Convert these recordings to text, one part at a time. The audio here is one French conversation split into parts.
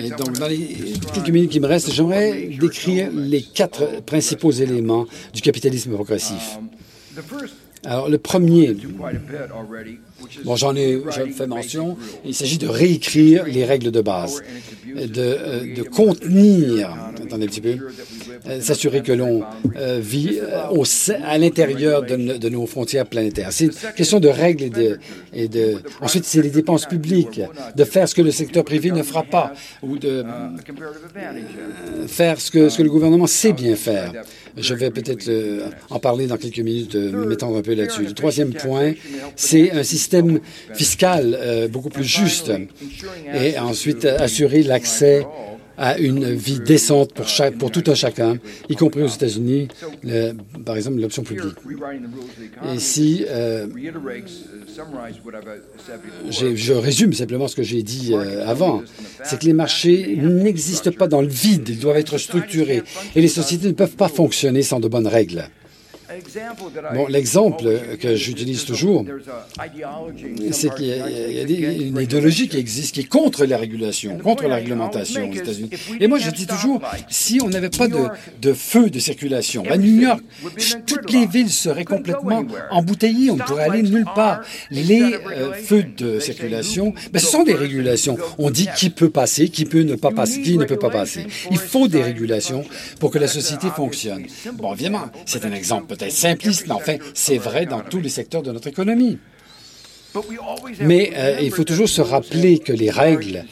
Et donc, dans les quelques minutes qui me restent, j'aimerais décrire les quatre principaux éléments du capitalisme progressif. Alors, le premier, bon, j'en ai, fait mention, il s'agit de réécrire les règles de base, de, euh, de contenir, attendez un petit peu, euh, s'assurer que l'on euh, vit au, à l'intérieur de, nos frontières planétaires. C'est une question de règles et de... Ensuite, c'est les dépenses publiques, de faire ce que le secteur privé ne fera pas, ou de faire ce que, le gouvernement sait bien faire. Je vais peut-être en parler dans quelques minutes, me m'étendre un peu là-dessus. Le troisième point, c'est un système fiscal euh, beaucoup plus juste et ensuite assurer l'accès à une vie décente pour, chaque, pour tout un chacun, y compris aux États-Unis, par exemple l'option publique. Ici, euh, je résume simplement ce que j'ai dit euh, avant, c'est que les marchés n'existent pas dans le vide, ils doivent être structurés, et les sociétés ne peuvent pas fonctionner sans de bonnes règles. Bon, l'exemple que j'utilise toujours, c'est qu'il y, a une idéologie qui existe qui est contre la régulation, contre la réglementation aux États-Unis. Et moi, je dis toujours, si on n'avait pas de, de, feu de circulation, à New York, toutes les villes seraient complètement embouteillées, on ne pourrait aller nulle part. Les euh, feux de circulation, ben, ce sont des régulations. On dit qui peut passer, qui peut ne pas passer, qui ne peut pas passer. Il faut des régulations pour que la société fonctionne. Bon, évidemment, c'est un exemple peut-être simpliste, mais enfin, c'est vrai dans tous les secteurs de notre économie. Mais euh, il faut toujours se rappeler que les règles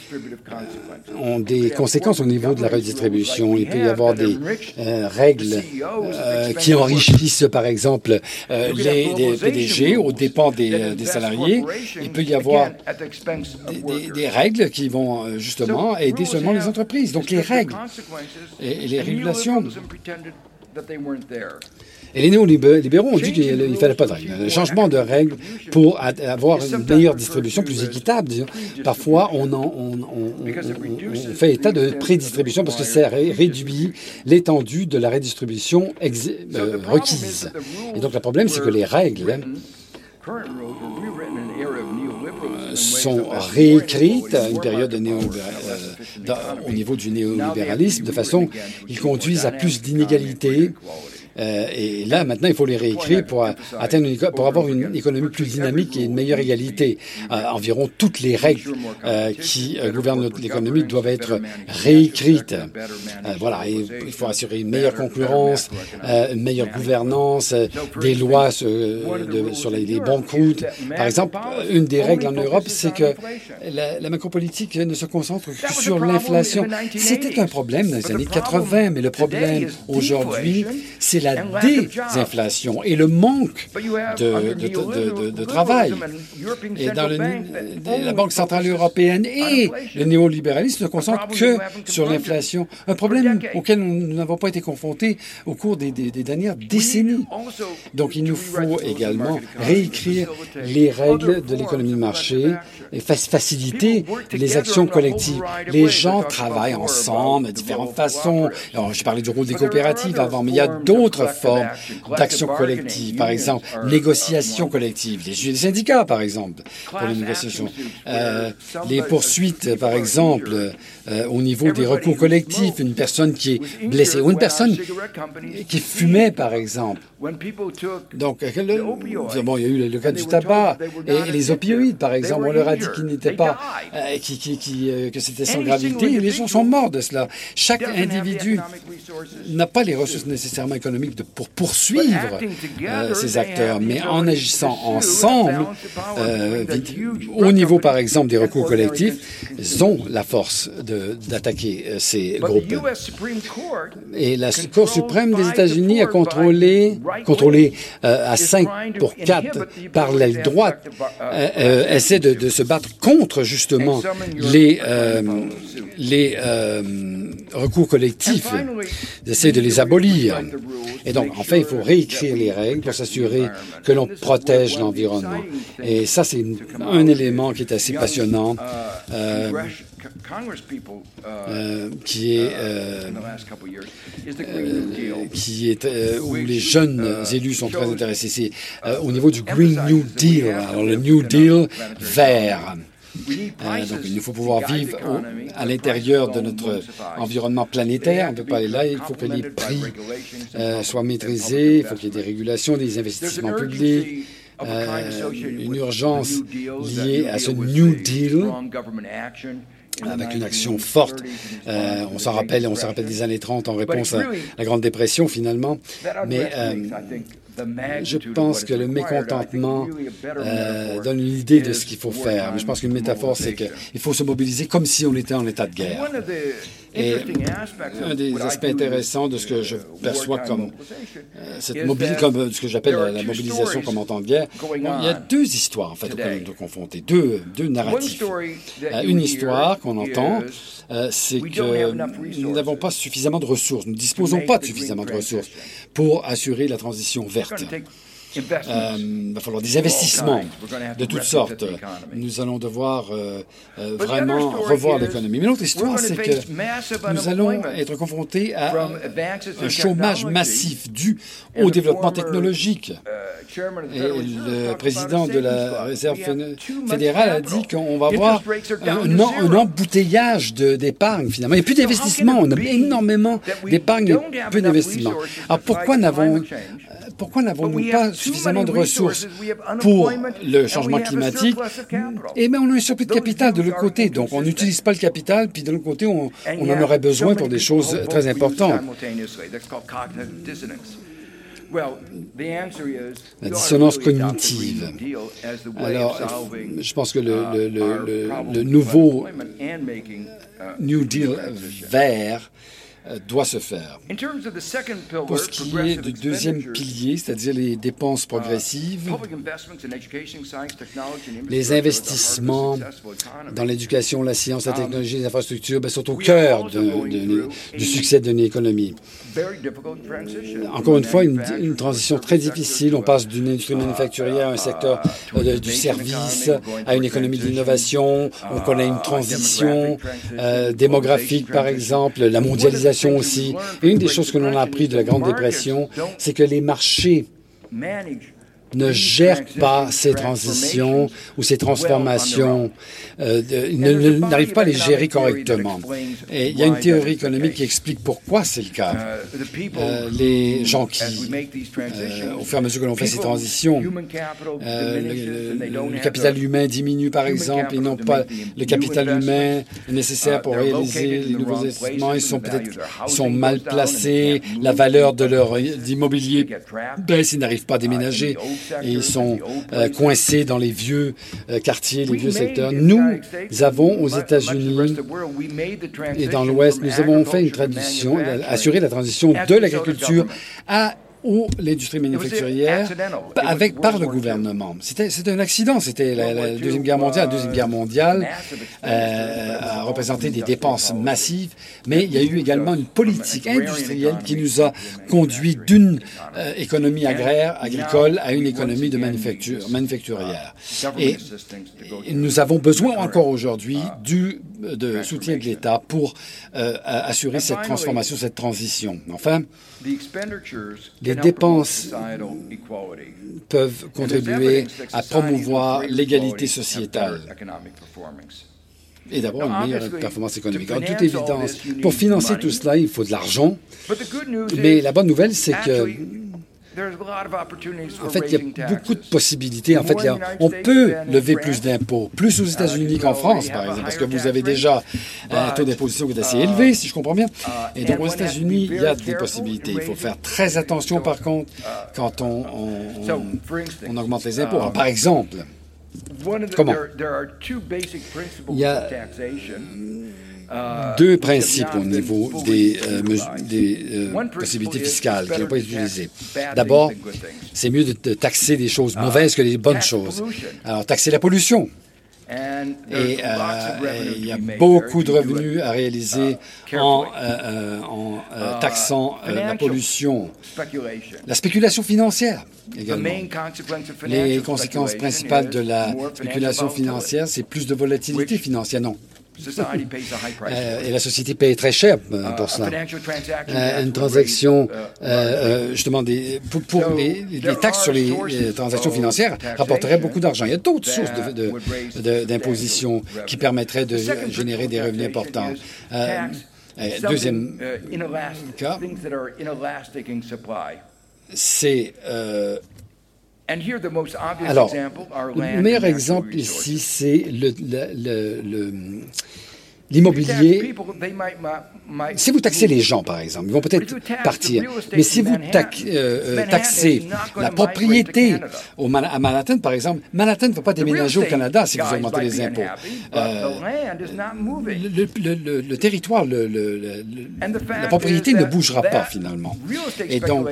ont des conséquences au niveau de la redistribution. Il peut y avoir des euh, règles euh, qui enrichissent, par exemple, les, PDG aux dépens des, salariés. Il peut y avoir des, règles qui vont justement aider seulement les entreprises. Donc les règles et les régulations et les néolibéraux ont dit qu'il ne fallait pas de règles. Un changement de règles pour avoir une meilleure distribution, plus équitable. Parfois, on, fait état de prédistribution parce que ça réduit l'étendue de la redistribution euh, requise. Et donc, le problème, c'est que les règles sont réécrites à une période de euh, au niveau du néolibéralisme de façon qu'ils conduisent à plus d'inégalités euh, et là, maintenant, il faut les réécrire pour atteindre une, pour avoir une économie plus dynamique et une meilleure égalité. Euh, environ toutes les règles euh, qui gouvernent l'économie doivent être réécrites. voilà, il faut assurer une meilleure concurrence, une meilleure gouvernance, des lois sur, les, coûts. Par exemple, une des règles en Europe, c'est que la, la macropolitique ne se concentre que sur l'inflation. C'était un problème dans les années 80, mais le problème aujourd'hui, c'est la désinflation et le manque de, de, de, travail. Et dans le, la Banque centrale européenne et le néolibéralisme ne concentrent que sur l'inflation, un problème auquel nous n'avons pas été confrontés au cours des, des, dernières décennies. Donc il nous faut également réécrire les règles de l'économie de marché et faciliter les actions collectives. Les gens travaillent ensemble de différentes façons. Alors, je parlais du rôle des coopératives avant, mais il y a d'autres formes d'action collective, par exemple, négociation collective, les syndicats, par exemple, pour les négociations, euh, les poursuites, par exemple, euh, au niveau des recours collectifs, une personne qui est blessée, ou une personne qui fumait, par exemple. Donc, bon, il y a eu le, cas du tabac et les opioïdes, par exemple. On leur a dit qu'ils n'étaient pas, euh, qui, qui, que c'était sans gravité. Et les gens sont morts de cela. Chaque individu n'a pas les ressources nécessairement économiques pour poursuivre euh, ces acteurs, mais en agissant ensemble, euh, au niveau par exemple des recours collectifs, ils ont la force d'attaquer euh, ces groupes. Et la Cour suprême des États-Unis a contrôlé, contrôlé à 5 pour 4 par l'aile droite, essaie de, de, se battre contre justement les, les recours collectifs, essaie de les abolir. Et donc, en fait, il faut réécrire les règles pour s'assurer que l'on protège l'environnement. Et ça, c'est un élément qui est assez passionnant. Euh, euh, qui est, euh, qui est où les jeunes élus sont très intéressés. C'est au niveau du Green New Deal, alors le New Deal vert. donc, il nous faut pouvoir vivre à l'intérieur de notre environnement planétaire. On ne peut pas aller là. Il faut que les prix soient maîtrisés. Il faut qu'il y ait des régulations, des investissements publics. une urgence liée à ce New Deal avec une action forte. Euh, on s'en rappelle, on s'en rappelle des années 30 en réponse à la Grande Dépression finalement. Mais euh, je pense que le mécontentement euh, donne une idée de ce qu'il faut faire. Mais je pense qu'une métaphore, c'est qu'il faut se mobiliser comme si on était en état de guerre. Et un des aspects intéressants de ce que je perçois comme euh, cette comme ce que j'appelle la, mobilisation comme en temps de guerre, il y a deux histoires en fait auxquelles nous sommes confrontés, deux, deux narratifs. Euh, une histoire qu'on entend, c'est que nous n'avons pas suffisamment de ressources, nous ne disposons pas de suffisamment de ressources pour assurer la transition verte. Euh, il va falloir des investissements de toutes sortes. Nous allons devoir euh, euh, vraiment revoir l'économie. Mais l'autre histoire, c'est que nous allons être confrontés à un chômage massif dû au développement technologique. Uh, Et le président de la Réserve fédérale a dit qu'on va avoir un, un embouteillage d'épargne, finalement. Il n'y a plus d'investissement. On a énormément d'épargne et peu d'investissement. Alors pourquoi n'avons pourquoi n'avons-nous pas suffisamment de ressources pour le changement climatique Eh bien, on a un surplus de capital de l'autre côté. Donc, on n'utilise pas le capital, puis de l'autre côté, on, en aurait besoin pour des choses très importantes. La dissonance cognitive. Alors, je pense que le, le, le nouveau New Deal vert doit se faire. Pour ce qui est du deuxième pilier, c'est-à-dire les dépenses uh, progressives, les investissements dans l'éducation, la science, la um, technologie, les infrastructures ben, sont au cœur du succès d'une économie. Encore une fois, une, transition très difficile. On passe d'une industrie manufacturière à un secteur euh, du service, à une économie d'innovation. On connaît une transition euh, démographique, par exemple, la mondialisation aussi. Et une des choses que l'on a appris de la Grande Dépression, c'est que les marchés ne gèrent pas ces transitions ou ces transformations, euh, n'arrivent pas à les gérer correctement. Et il y a une théorie économique qui explique pourquoi c'est le cas. Euh, les gens qui, euh, au fur et à mesure que l'on fait ces transitions, euh, le, capital humain diminue par exemple, ils n'ont pas le capital humain nécessaire pour réaliser les nouveaux investissements, ils sont peut-être sont mal placés, la valeur de leur immobilier baisse, ils n'arrivent pas à déménager et ils sont euh, coincés dans les vieux euh, quartiers, les vieux secteurs. Nous avons aux États-Unis et dans l'Ouest, nous avons fait une transition, assuré la transition de l'agriculture à ou l'industrie manufacturière avec, par le gouvernement. C'était un accident. C'était la, Deuxième Guerre mondiale. La Deuxième Guerre mondiale euh, a représenté des dépenses massives, mais il y a eu également une politique industrielle qui nous a conduit d'une euh, économie agraire, agricole, à une économie de manufacture, manufacturière. Et, nous avons besoin encore aujourd'hui du de soutien de l'État pour euh, assurer cette transformation, cette transition. Enfin, les dépenses peuvent contribuer à promouvoir l'égalité sociétale et d'avoir une meilleure performance économique. En toute évidence, pour financer tout cela, il faut de l'argent. Mais la bonne nouvelle, c'est que en fait, il y a beaucoup de possibilités. En fait, on peut lever plus d'impôts, plus aux États-Unis qu'en France, par exemple, parce que vous avez déjà un taux d'imposition qui est assez élevé, si je comprends bien. Et donc, aux États-Unis, il y a des possibilités. Il faut faire très attention, par contre, quand on, on, augmente les impôts. par exemple, comment Il y a deux principes au niveau des, euh, des euh, possibilités fiscales qui n'ont pas été utilisées. D'abord, c'est mieux de, taxer des choses mauvaises que des bonnes choses. Alors, taxer la pollution. Et euh, il y a beaucoup de revenus à réaliser en, en taxant la pollution. La spéculation financière également. Les conséquences principales de la spéculation financière, c'est plus de volatilité financière. Non, et la société paye très cher pour cela. une transaction, justement, des, pour, les, taxes sur les, transactions financières rapporterait beaucoup d'argent. Il y a d'autres sources d'imposition qui permettraient de générer des revenus importants. deuxième cas, c'est alors, le meilleur exemple ici, c'est le, le, le, L'immobilier, si vous taxez les gens, par exemple, ils vont peut-être partir. Mais si vous euh, euh, taxez la propriété au à Manhattan, par exemple, Manhattan ne va pas déménager au Canada si vous augmentez les impôts. Euh, le, territoire, la propriété ne bougera pas finalement. Et donc,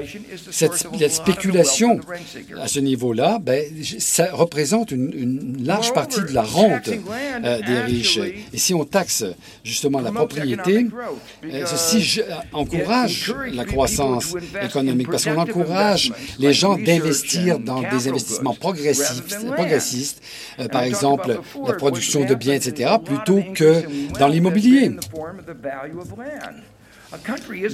cette, la spéculation à ce niveau-là, ben, ça représente une, large partie de la rente des riches. Et si on taxe justement la propriété, euh, ceci encourage la croissance économique parce qu'on encourage les gens d'investir dans des investissements progressistes, euh, par exemple la production de biens, etc., plutôt que dans l'immobilier.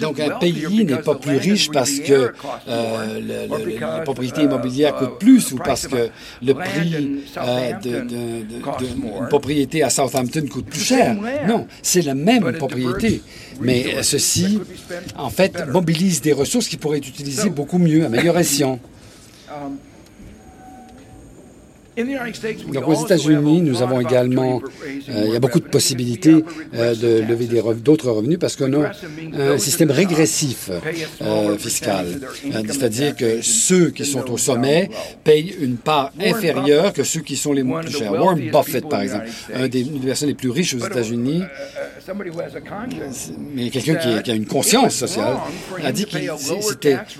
Donc un pays n'est pas plus riche parce que euh, la propriété immobilière coûte plus ou parce que le prix euh, d'une propriété à Southampton coûte plus cher. Non, c'est la même propriété. Mais ceci, en fait, mobilise des ressources qui pourraient être utilisées beaucoup mieux, à meilleur escient. Donc aux États-Unis, nous avons également, euh, il y a beaucoup de possibilités euh, de lever d'autres revenus parce qu'on a un système régressif euh, fiscal. C'est-à-dire que ceux qui sont au sommet payent une part inférieure que ceux qui sont les moins chers. Warren Buffett, par exemple, un des, une des personnes les plus riches aux États-Unis, mais quelqu'un qui, a une conscience sociale, a dit que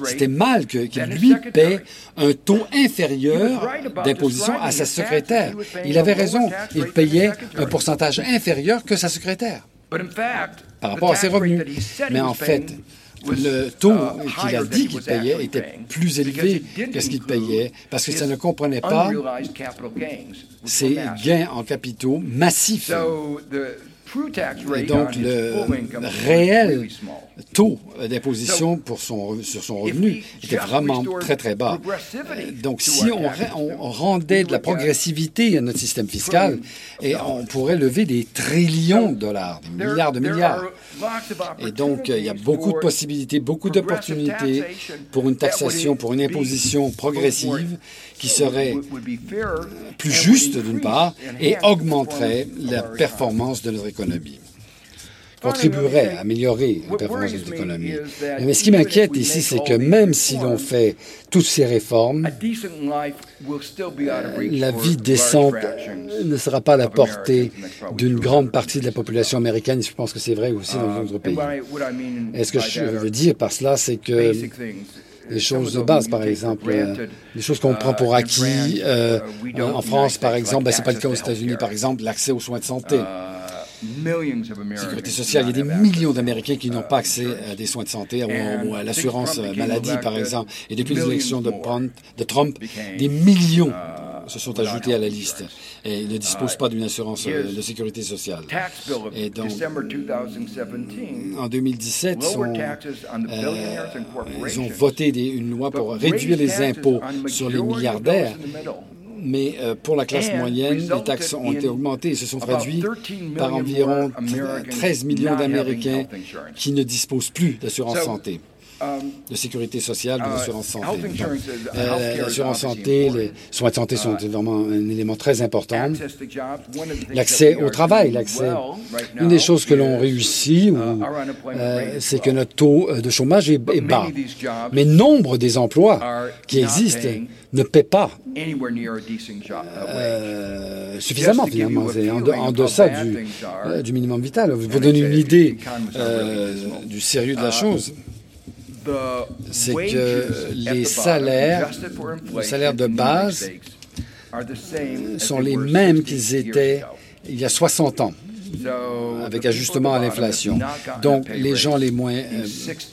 c'était mal qu'il lui paie un taux inférieur d'imposition à sa secrétaire. Il avait raison, il payait un pourcentage inférieur que sa secrétaire par rapport à ses revenus. Mais en fait, le taux qu'il a dit qu'il payait était plus élevé que ce qu'il payait parce que ça ne comprenait pas ses gains en capitaux massifs. Et donc, le réel taux d'imposition pour son, sur son revenu était vraiment très, très bas. Donc, si on, on, rendait de la progressivité à notre système fiscal, et on pourrait lever des trillions de dollars, des milliards de milliards. Et donc, il y a beaucoup de possibilités, beaucoup d'opportunités pour une taxation, pour une imposition progressive qui serait plus juste d'une part et augmenterait la performance de notre économie contribuerait à améliorer la performance de notre économie. Mais ce qui m'inquiète ici, c'est que même si l'on fait toutes ces réformes, la vie décente ne sera pas à la portée d'une grande partie de la population américaine. Je pense que c'est vrai aussi dans d'autres pays. Et ce que je veux dire par cela, c'est que les choses de base, par exemple, euh, les choses qu'on prend pour acquis. Euh, en France, par exemple, ben, ce n'est pas le cas aux États-Unis, par exemple, l'accès aux soins de santé. Sécurité sociale, il y a des millions d'Américains qui n'ont pas accès à des soins de santé ou, à l'assurance maladie, par exemple. Et depuis l'élection de, de Trump, des millions se sont ajoutés à la liste et ne disposent pas d'une assurance de sécurité sociale. Et donc, en 2017, euh, ils ont voté une loi pour réduire les impôts sur les milliardaires mais euh, pour la classe moyenne, les taxes ont été augmentées et se sont traduits par environ 13 millions d'Américains qui ne disposent plus d'assurance santé de sécurité sociale, uh, d'assurance santé. Euh, l'assurance santé, les soins de santé sont uh, vraiment un élément très important. L'accès au travail, l'accès. Une des choses que l'on réussit, uh, euh, c'est que notre taux euh, de chômage est, bas. Mais nombre des emplois qui existent ne paient pas suffisamment, finalement. en, en, deçà du, du minimum vital. Pour donner une idée du sérieux de la chose, c'est que les salaires, les salaires de base sont les mêmes qu'ils étaient il y a 60 ans avec ajustement à l'inflation. Donc, les gens les moins euh,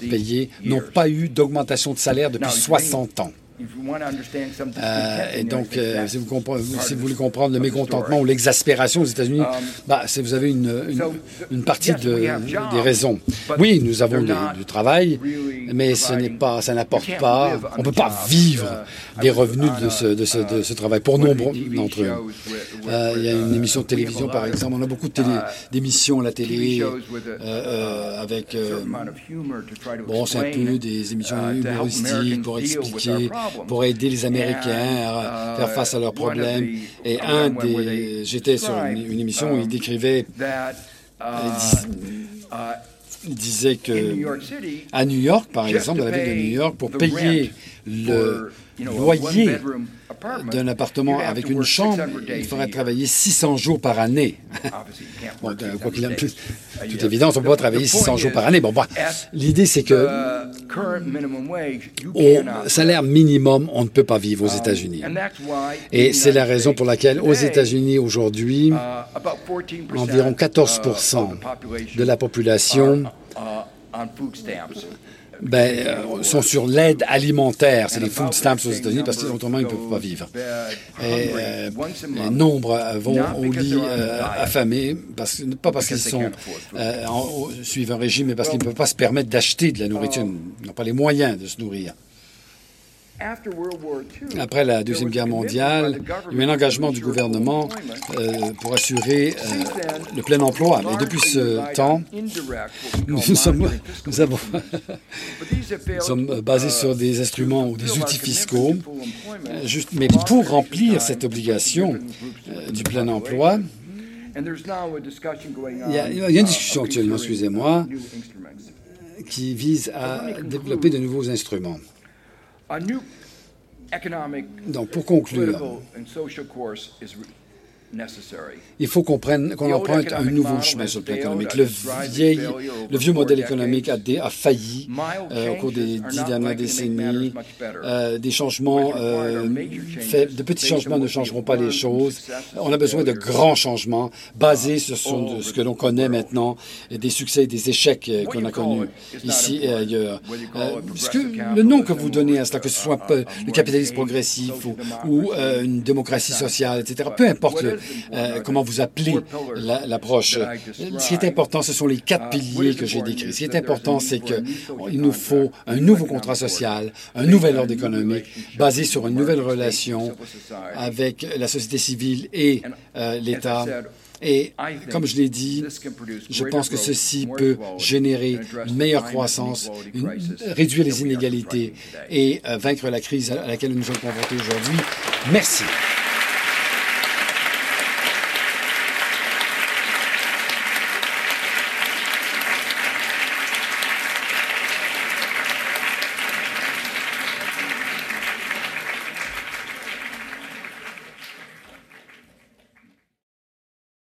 payés n'ont pas eu d'augmentation de salaire depuis 60 ans. Euh, et donc, euh, si, vous si, vous voulez comprendre le mécontentement ou l'exaspération aux États-Unis, um, bah, vous avez une, une, partie de, des raisons. Oui, nous avons du travail, mais ce n'est pas, ça n'apporte pas. On ne peut pas vivre uh, des revenus de ce, de ce, de ce uh, travail pour nombre d'entre eux. Euh, il y a une uh, émission de télévision, par exemple. On a beaucoup d'émissions à la télé avec. bon, c'est un peu des émissions humoristiques pour expliquer pour aider les Américains à faire face à leurs problèmes. Et un des, j'étais sur une, émission où il décrivait, il disait que à New York, par exemple, dans la ville de New York, pour payer le loyer d'un appartement avec une chambre, il faudrait travailler 600 jours par année. bon, quoi qu'il en plus, toute évidence, on ne peut pas travailler 600 jours par année. Bon, bah, l'idée, c'est que au salaire minimum, on ne peut pas vivre aux um, États-Unis. Et c'est la raison pour laquelle, aux États-Unis, aujourd'hui, uh, environ 14 uh, de la population ben, euh, sont sur l'aide alimentaire. C'est les food stamps aux États-Unis parce qu'autrement, ils ne peuvent pas vivre. Et euh, vont au lit euh, affamés, parce, pas parce qu'ils sont suivent un régime, mais parce qu'ils ne peuvent pas se permettre d'acheter de la nourriture. Ils n'ont pas les moyens de se nourrir. Après la Deuxième Guerre mondiale, il y a eu un engagement du gouvernement euh, pour assurer euh, le plein emploi. Et depuis ce temps, nous sommes, nous avons, nous sommes basés sur des instruments ou des outils fiscaux. Euh, juste, mais pour remplir cette obligation du plein emploi, il y, a, il y a une discussion actuellement, excusez-moi, qui vise à développer de nouveaux instruments. Donc, pour conclure, il faut qu'on qu'on emprunte un nouveau chemin sur le plan économique. Le, vieil, le vieux modèle économique a, a failli euh, au cours des dix dernières décennies. Euh, des changements, euh, de petits changements ne changeront pas les choses. On a besoin de grands changements basés sur ce que l'on connaît maintenant, et des succès et des échecs qu'on a connus ici et ailleurs. que le nom que vous donnez à cela, que ce soit le capitalisme progressif ou, ou une démocratie sociale, etc., peu importe le, euh, comment vous appelez l'approche? Ce qui est important, ce sont les quatre piliers que j'ai décrits. Ce qui est important, c'est qu'il nous faut un nouveau contrat social, un nouvel ordre économique basé sur une nouvelle relation avec la société civile et euh, l'État. Et comme je l'ai dit, je pense que ceci peut générer une meilleure croissance, réduire les inégalités et euh, vaincre la crise à laquelle nous sommes confrontés aujourd'hui. Merci.